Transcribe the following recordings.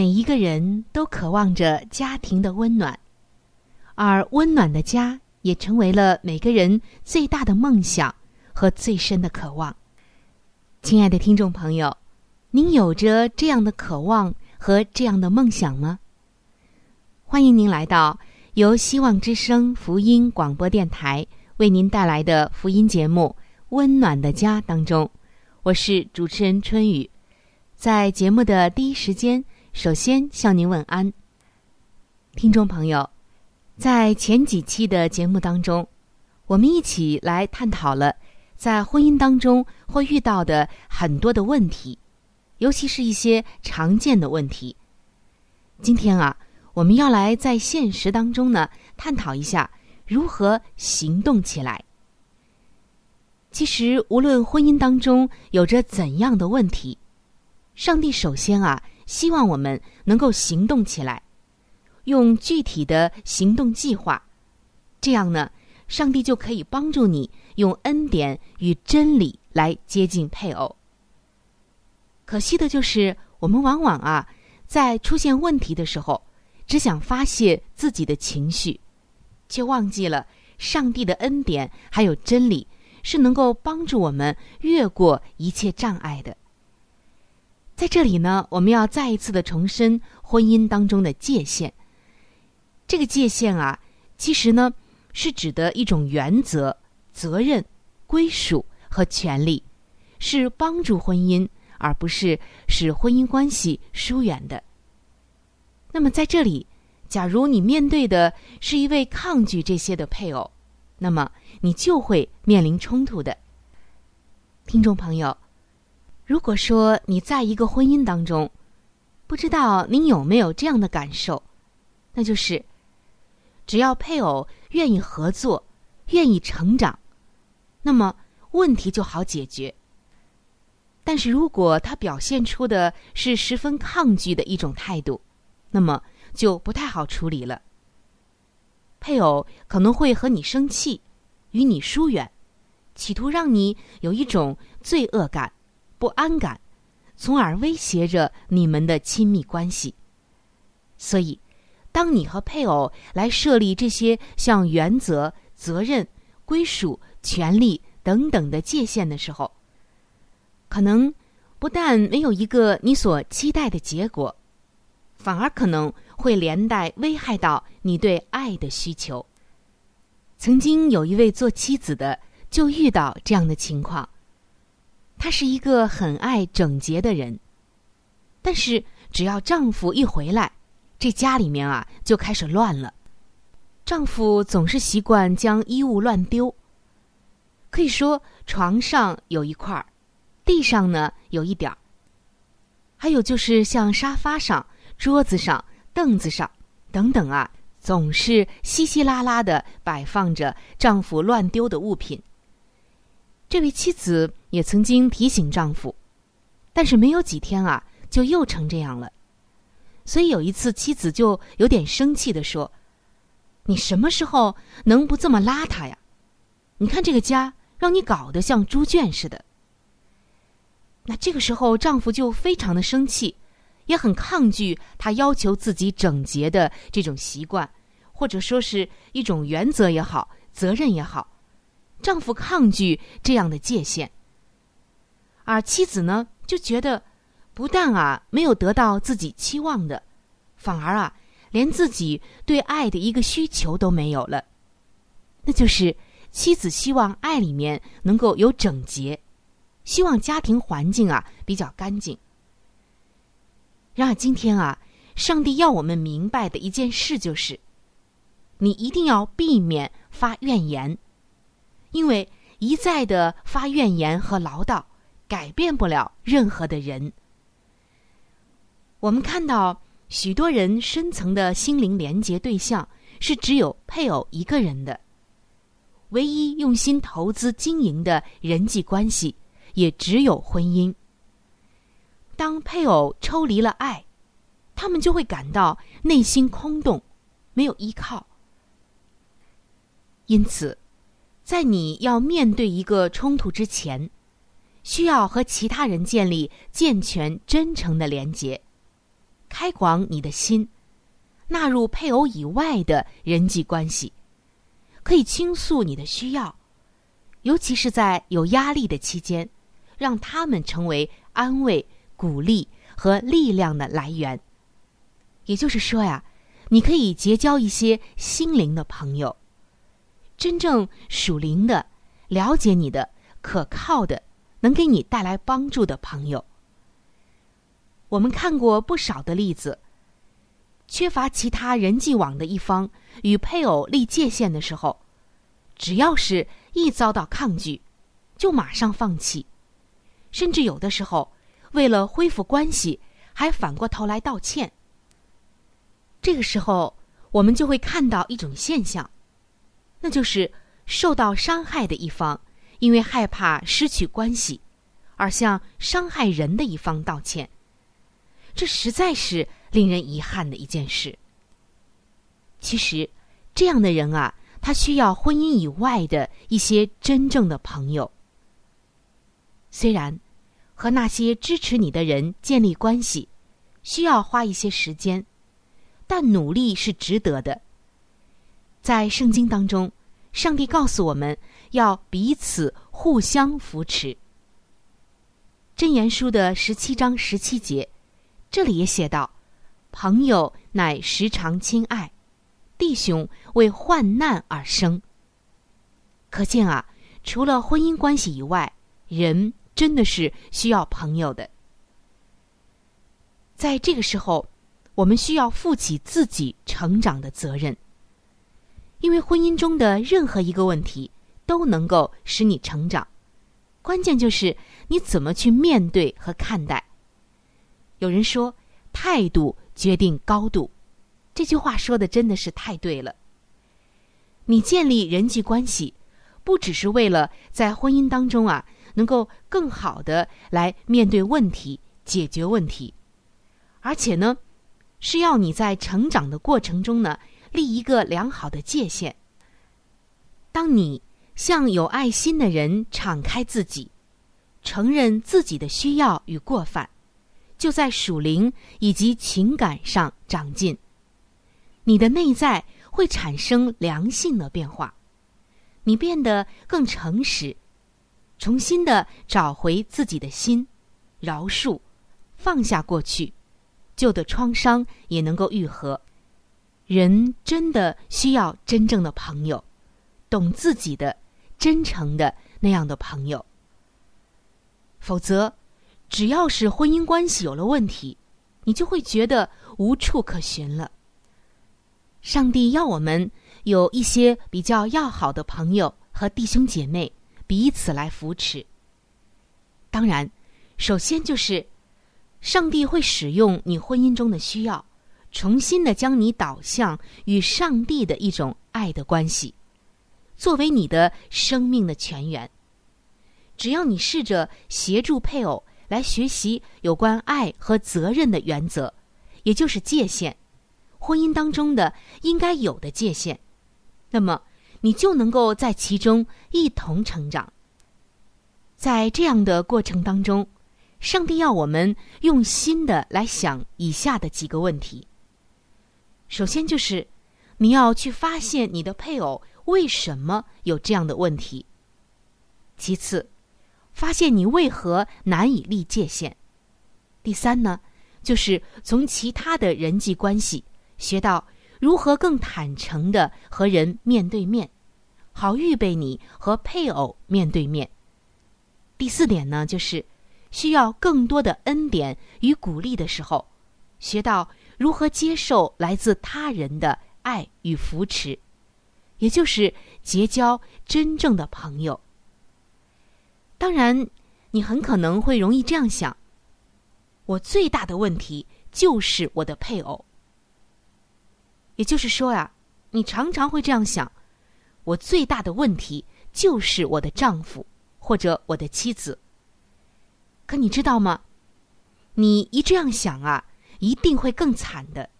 每一个人都渴望着家庭的温暖，而温暖的家也成为了每个人最大的梦想和最深的渴望。亲爱的听众朋友，您有着这样的渴望和这样的梦想吗？欢迎您来到由希望之声福音广播电台为您带来的福音节目《温暖的家》当中，我是主持人春雨，在节目的第一时间。首先向您问安，听众朋友，在前几期的节目当中，我们一起来探讨了在婚姻当中会遇到的很多的问题，尤其是一些常见的问题。今天啊，我们要来在现实当中呢探讨一下如何行动起来。其实，无论婚姻当中有着怎样的问题，上帝首先啊。希望我们能够行动起来，用具体的行动计划，这样呢，上帝就可以帮助你用恩典与真理来接近配偶。可惜的就是，我们往往啊，在出现问题的时候，只想发泄自己的情绪，却忘记了上帝的恩典还有真理是能够帮助我们越过一切障碍的。在这里呢，我们要再一次的重申婚姻当中的界限。这个界限啊，其实呢是指的一种原则、责任、归属和权利，是帮助婚姻，而不是使婚姻关系疏远的。那么在这里，假如你面对的是一位抗拒这些的配偶，那么你就会面临冲突的。听众朋友。如果说你在一个婚姻当中，不知道您有没有这样的感受，那就是，只要配偶愿意合作、愿意成长，那么问题就好解决。但是如果他表现出的是十分抗拒的一种态度，那么就不太好处理了。配偶可能会和你生气，与你疏远，企图让你有一种罪恶感。不安感，从而威胁着你们的亲密关系。所以，当你和配偶来设立这些像原则、责任、归属、权利等等的界限的时候，可能不但没有一个你所期待的结果，反而可能会连带危害到你对爱的需求。曾经有一位做妻子的就遇到这样的情况。她是一个很爱整洁的人，但是只要丈夫一回来，这家里面啊就开始乱了。丈夫总是习惯将衣物乱丢，可以说床上有一块儿，地上呢有一点儿，还有就是像沙发上、桌子上、凳子上等等啊，总是稀稀拉拉的摆放着丈夫乱丢的物品。这位妻子也曾经提醒丈夫，但是没有几天啊，就又成这样了。所以有一次，妻子就有点生气的说：“你什么时候能不这么邋遢呀？你看这个家让你搞得像猪圈似的。”那这个时候，丈夫就非常的生气，也很抗拒他要求自己整洁的这种习惯，或者说是一种原则也好，责任也好。丈夫抗拒这样的界限，而妻子呢，就觉得不但啊没有得到自己期望的，反而啊连自己对爱的一个需求都没有了。那就是妻子希望爱里面能够有整洁，希望家庭环境啊比较干净。然而今天啊，上帝要我们明白的一件事就是，你一定要避免发怨言。因为一再的发怨言和唠叨，改变不了任何的人。我们看到许多人深层的心灵连结对象是只有配偶一个人的，唯一用心投资经营的人际关系也只有婚姻。当配偶抽离了爱，他们就会感到内心空洞，没有依靠。因此。在你要面对一个冲突之前，需要和其他人建立健全、真诚的连结，开广你的心，纳入配偶以外的人际关系，可以倾诉你的需要，尤其是在有压力的期间，让他们成为安慰、鼓励和力量的来源。也就是说呀，你可以结交一些心灵的朋友。真正属灵的、了解你的、可靠的、能给你带来帮助的朋友，我们看过不少的例子。缺乏其他人际网的一方与配偶立界限的时候，只要是一遭到抗拒，就马上放弃，甚至有的时候为了恢复关系，还反过头来道歉。这个时候，我们就会看到一种现象。那就是受到伤害的一方，因为害怕失去关系，而向伤害人的一方道歉。这实在是令人遗憾的一件事。其实，这样的人啊，他需要婚姻以外的一些真正的朋友。虽然和那些支持你的人建立关系，需要花一些时间，但努力是值得的。在圣经当中，上帝告诉我们要彼此互相扶持。箴言书的十七章十七节，这里也写道：“朋友乃时常亲爱，弟兄为患难而生。”可见啊，除了婚姻关系以外，人真的是需要朋友的。在这个时候，我们需要负起自己成长的责任。因为婚姻中的任何一个问题都能够使你成长，关键就是你怎么去面对和看待。有人说，态度决定高度，这句话说的真的是太对了。你建立人际关系，不只是为了在婚姻当中啊能够更好的来面对问题、解决问题，而且呢，是要你在成长的过程中呢。立一个良好的界限。当你向有爱心的人敞开自己，承认自己的需要与过犯，就在属灵以及情感上长进。你的内在会产生良性的变化，你变得更诚实，重新的找回自己的心，饶恕，放下过去，旧的创伤也能够愈合。人真的需要真正的朋友，懂自己的、真诚的那样的朋友。否则，只要是婚姻关系有了问题，你就会觉得无处可寻了。上帝要我们有一些比较要好的朋友和弟兄姐妹，彼此来扶持。当然，首先就是上帝会使用你婚姻中的需要。重新的将你导向与上帝的一种爱的关系，作为你的生命的泉源。只要你试着协助配偶来学习有关爱和责任的原则，也就是界限，婚姻当中的应该有的界限，那么你就能够在其中一同成长。在这样的过程当中，上帝要我们用心的来想以下的几个问题。首先就是你要去发现你的配偶为什么有这样的问题。其次。发现你为何难以立界限。第三呢，就是从其他的人际关系学到如何更坦诚的和人面对面，好预备你和配偶面对面。第四点呢，就是需要更多的恩典与鼓励的时候，学到如何接受来自他人的爱与扶持，也就是结交真正的朋友。当然，你很可能会容易这样想：我最大的问题就是我的配偶。也就是说呀，你常常会这样想：我最大的问题就是我的丈夫或者我的妻子。可你知道吗？你一这样想啊，一定会更惨的。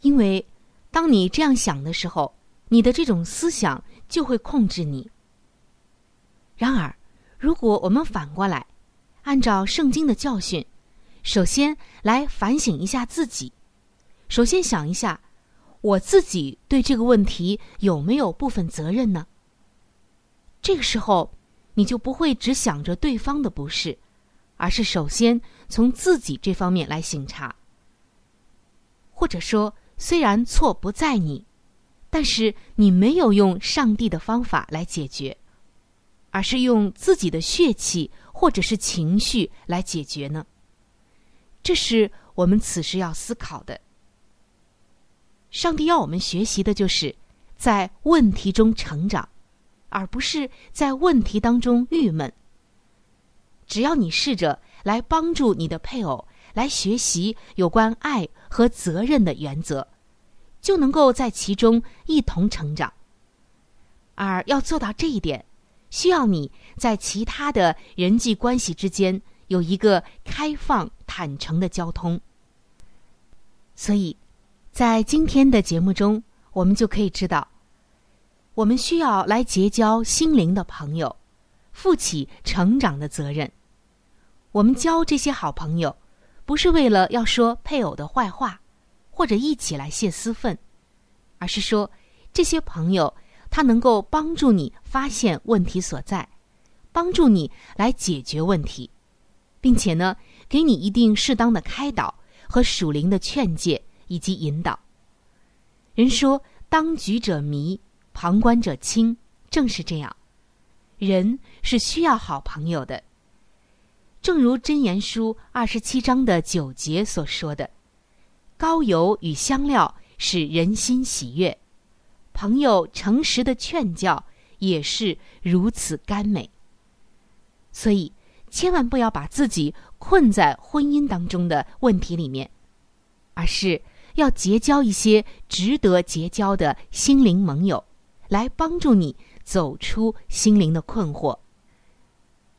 因为当你这样想的时候，你的这种思想就会控制你。然而，如果我们反过来，按照圣经的教训，首先来反省一下自己，首先想一下，我自己对这个问题有没有部分责任呢？这个时候，你就不会只想着对方的不是，而是首先从自己这方面来省察。或者说，虽然错不在你，但是你没有用上帝的方法来解决。而是用自己的血气或者是情绪来解决呢？这是我们此时要思考的。上帝要我们学习的就是在问题中成长，而不是在问题当中郁闷。只要你试着来帮助你的配偶来学习有关爱和责任的原则，就能够在其中一同成长。而要做到这一点。需要你在其他的人际关系之间有一个开放、坦诚的交通。所以，在今天的节目中，我们就可以知道，我们需要来结交心灵的朋友，负起成长的责任。我们交这些好朋友，不是为了要说配偶的坏话，或者一起来泄私愤，而是说这些朋友。他能够帮助你发现问题所在，帮助你来解决问题，并且呢，给你一定适当的开导和属灵的劝诫以及引导。人说：“当局者迷，旁观者清。”正是这样，人是需要好朋友的。正如真言书二十七章的九节所说的：“高油与香料使人心喜悦。”朋友诚实的劝教也是如此甘美，所以千万不要把自己困在婚姻当中的问题里面，而是要结交一些值得结交的心灵盟友，来帮助你走出心灵的困惑。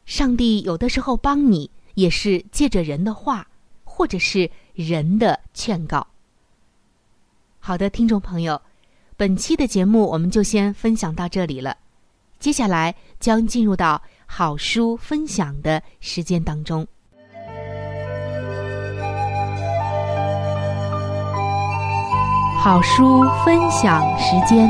上帝有的时候帮你，也是借着人的话，或者是人的劝告。好的，听众朋友。本期的节目我们就先分享到这里了，接下来将进入到好书分享的时间当中。好书分享时间，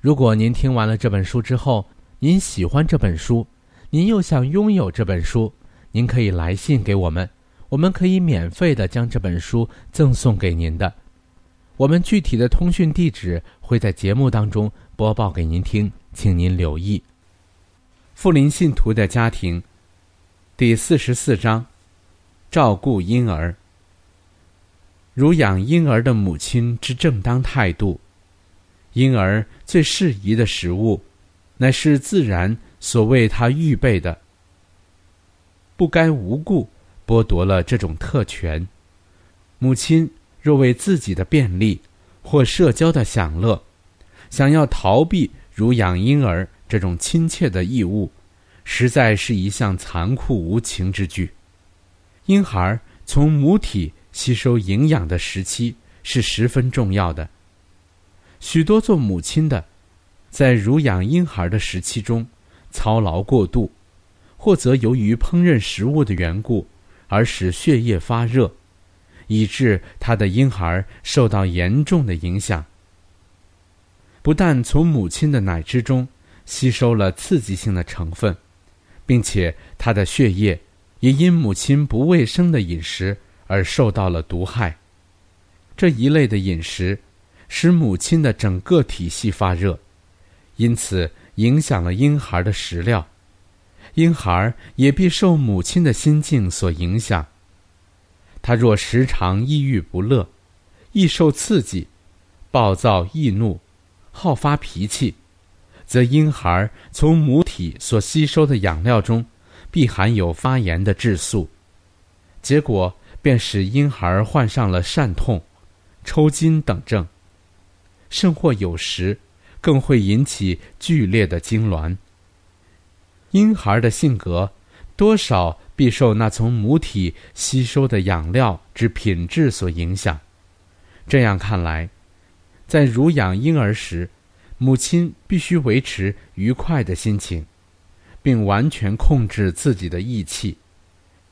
如果您听完了这本书之后，您喜欢这本书，您又想拥有这本书，您可以来信给我们。我们可以免费的将这本书赠送给您的，我们具体的通讯地址会在节目当中播报给您听，请您留意。富林信徒的家庭，第四十四章，照顾婴儿，乳养婴儿的母亲之正当态度，婴儿最适宜的食物，乃是自然所为他预备的，不该无故。剥夺了这种特权，母亲若为自己的便利或社交的享乐，想要逃避如养婴儿这种亲切的义务，实在是一项残酷无情之举。婴孩从母体吸收营养的时期是十分重要的。许多做母亲的，在乳养婴孩的时期中操劳过度，或则由于烹饪食物的缘故。而使血液发热，以致他的婴孩受到严重的影响。不但从母亲的奶汁中吸收了刺激性的成分，并且他的血液也因母亲不卫生的饮食而受到了毒害。这一类的饮食使母亲的整个体系发热，因此影响了婴孩的食料。婴孩也必受母亲的心境所影响。他若时常抑郁不乐，易受刺激，暴躁易怒，好发脾气，则婴孩从母体所吸收的养料中，必含有发炎的质素，结果便使婴孩患上了疝痛、抽筋等症，甚或有时更会引起剧烈的痉挛。婴孩的性格，多少必受那从母体吸收的养料之品质所影响。这样看来，在乳养婴儿时，母亲必须维持愉快的心情，并完全控制自己的意气，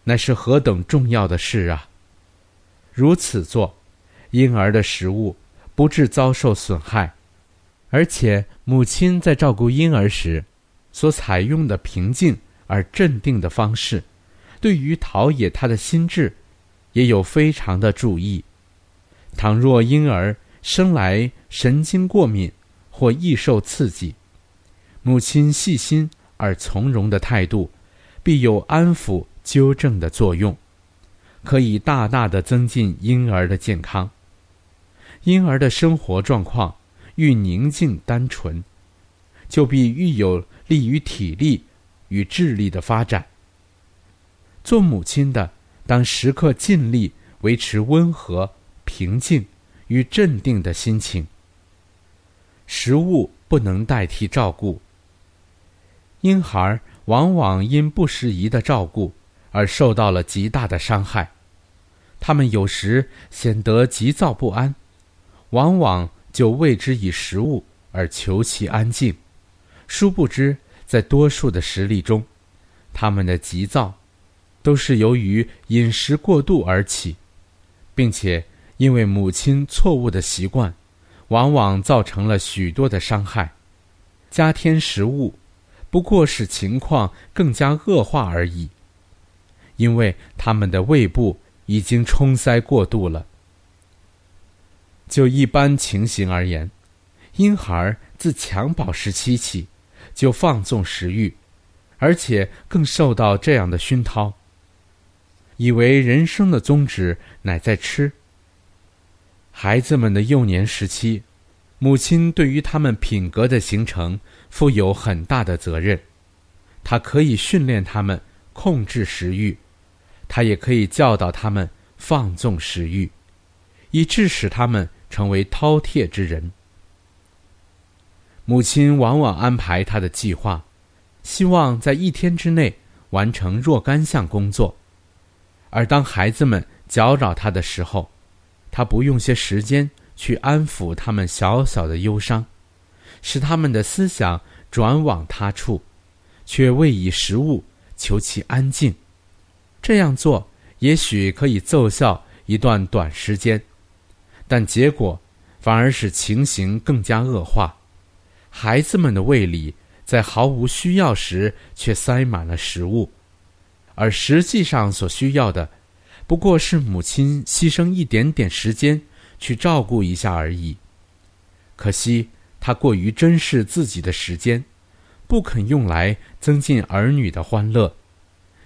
那是何等重要的事啊！如此做，婴儿的食物不致遭受损害，而且母亲在照顾婴儿时。所采用的平静而镇定的方式，对于陶冶他的心智，也有非常的注意。倘若婴儿生来神经过敏或易受刺激，母亲细心而从容的态度，必有安抚纠正的作用，可以大大的增进婴儿的健康。婴儿的生活状况愈宁静单纯，就必愈有。利于体力与智力的发展。做母亲的，当时刻尽力维持温和、平静与镇定的心情。食物不能代替照顾。婴孩往往因不适宜的照顾而受到了极大的伤害，他们有时显得急躁不安，往往就为之以食物而求其安静。殊不知，在多数的实例中，他们的急躁，都是由于饮食过度而起，并且因为母亲错误的习惯，往往造成了许多的伤害。加添食物，不过使情况更加恶化而已。因为他们的胃部已经充塞过度了。就一般情形而言，婴孩自襁褓时期起。就放纵食欲，而且更受到这样的熏陶，以为人生的宗旨乃在吃。孩子们的幼年时期，母亲对于他们品格的形成负有很大的责任。他可以训练他们控制食欲，他也可以教导他们放纵食欲，以致使他们成为饕餮之人。母亲往往安排他的计划，希望在一天之内完成若干项工作，而当孩子们搅扰他的时候，他不用些时间去安抚他们小小的忧伤，使他们的思想转往他处，却未以食物求其安静。这样做也许可以奏效一段短时间，但结果反而使情形更加恶化。孩子们的胃里在毫无需要时却塞满了食物，而实际上所需要的，不过是母亲牺牲一点点时间去照顾一下而已。可惜他过于珍视自己的时间，不肯用来增进儿女的欢乐。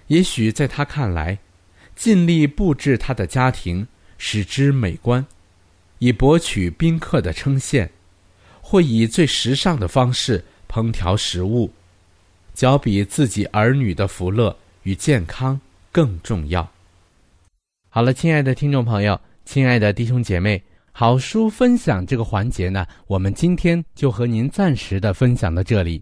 也许在他看来，尽力布置他的家庭，使之美观，以博取宾客的称羡。或以最时尚的方式烹调食物，较比自己儿女的福乐与健康更重要。好了，亲爱的听众朋友，亲爱的弟兄姐妹，好书分享这个环节呢，我们今天就和您暂时的分享到这里。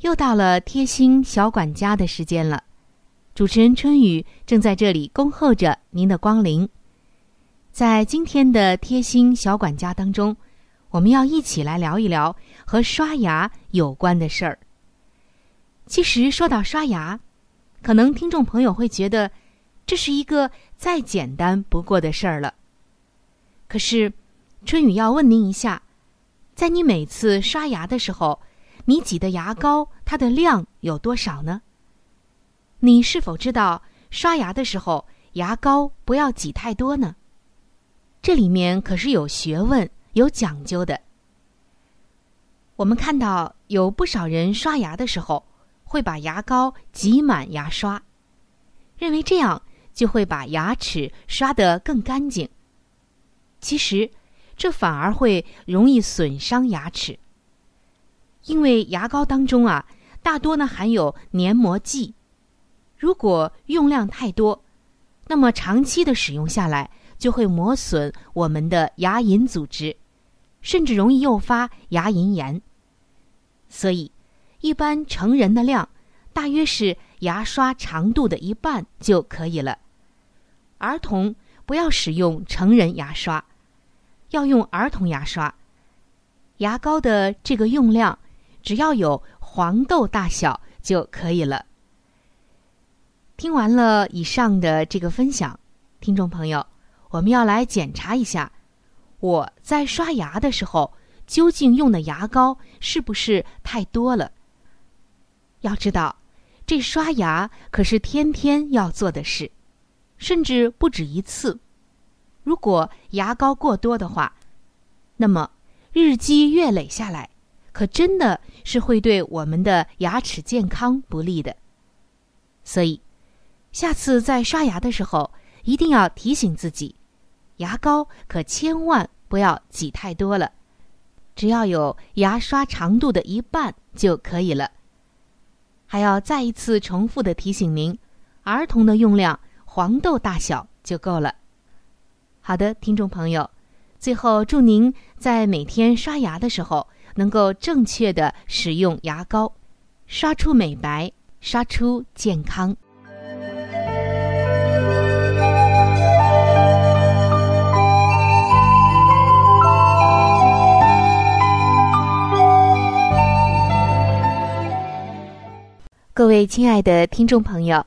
又到了贴心小管家的时间了。主持人春雨正在这里恭候着您的光临。在今天的贴心小管家当中，我们要一起来聊一聊和刷牙有关的事儿。其实说到刷牙，可能听众朋友会觉得这是一个再简单不过的事儿了。可是，春雨要问您一下，在你每次刷牙的时候，你挤的牙膏它的量有多少呢？你是否知道刷牙的时候牙膏不要挤太多呢？这里面可是有学问、有讲究的。我们看到有不少人刷牙的时候，会把牙膏挤满牙刷，认为这样就会把牙齿刷得更干净。其实，这反而会容易损伤牙齿，因为牙膏当中啊，大多呢含有黏膜剂，如果用量太多，那么长期的使用下来。就会磨损我们的牙龈组织，甚至容易诱发牙龈炎。所以，一般成人的量大约是牙刷长度的一半就可以了。儿童不要使用成人牙刷，要用儿童牙刷。牙膏的这个用量只要有黄豆大小就可以了。听完了以上的这个分享，听众朋友。我们要来检查一下，我在刷牙的时候究竟用的牙膏是不是太多了？要知道，这刷牙可是天天要做的事，甚至不止一次。如果牙膏过多的话，那么日积月累下来，可真的是会对我们的牙齿健康不利的。所以，下次在刷牙的时候，一定要提醒自己。牙膏可千万不要挤太多了，只要有牙刷长度的一半就可以了。还要再一次重复的提醒您，儿童的用量黄豆大小就够了。好的，听众朋友，最后祝您在每天刷牙的时候能够正确的使用牙膏，刷出美白，刷出健康。各位亲爱的听众朋友，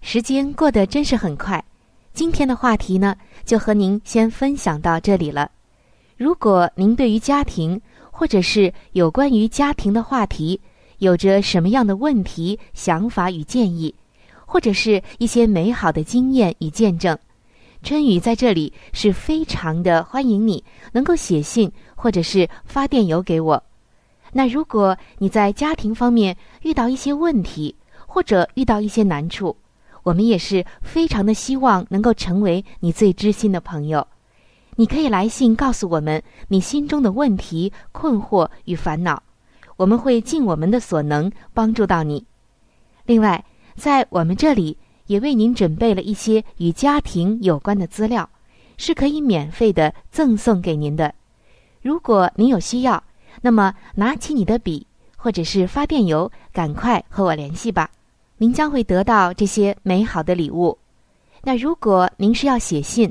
时间过得真是很快。今天的话题呢，就和您先分享到这里了。如果您对于家庭，或者是有关于家庭的话题，有着什么样的问题、想法与建议，或者是一些美好的经验与见证，春雨在这里是非常的欢迎你能够写信或者是发电邮给我。那如果你在家庭方面遇到一些问题，或者遇到一些难处，我们也是非常的希望能够成为你最知心的朋友。你可以来信告诉我们你心中的问题、困惑与烦恼，我们会尽我们的所能帮助到你。另外，在我们这里也为您准备了一些与家庭有关的资料，是可以免费的赠送给您的。如果您有需要，那么，拿起你的笔，或者是发电邮，赶快和我联系吧。您将会得到这些美好的礼物。那如果您是要写信，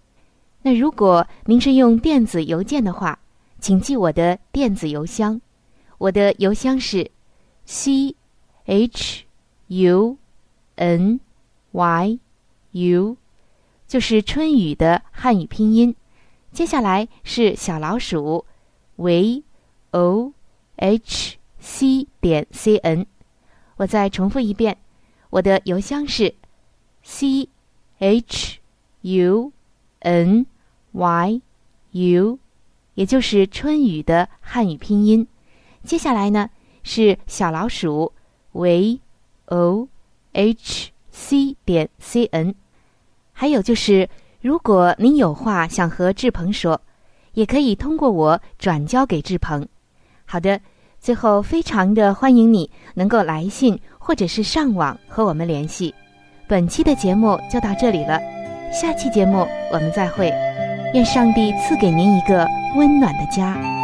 那如果您是用电子邮件的话，请记我的电子邮箱，我的邮箱是 c h u n y u，就是春雨的汉语拼音。接下来是小老鼠 v。o h c 点 c n，我再重复一遍，我的邮箱是 c h u n y u，也就是春雨的汉语拼音。接下来呢是小老鼠 v o h c 点 c n，还有就是，如果您有话想和志鹏说，也可以通过我转交给志鹏。好的，最后非常的欢迎你能够来信或者是上网和我们联系。本期的节目就到这里了，下期节目我们再会。愿上帝赐给您一个温暖的家。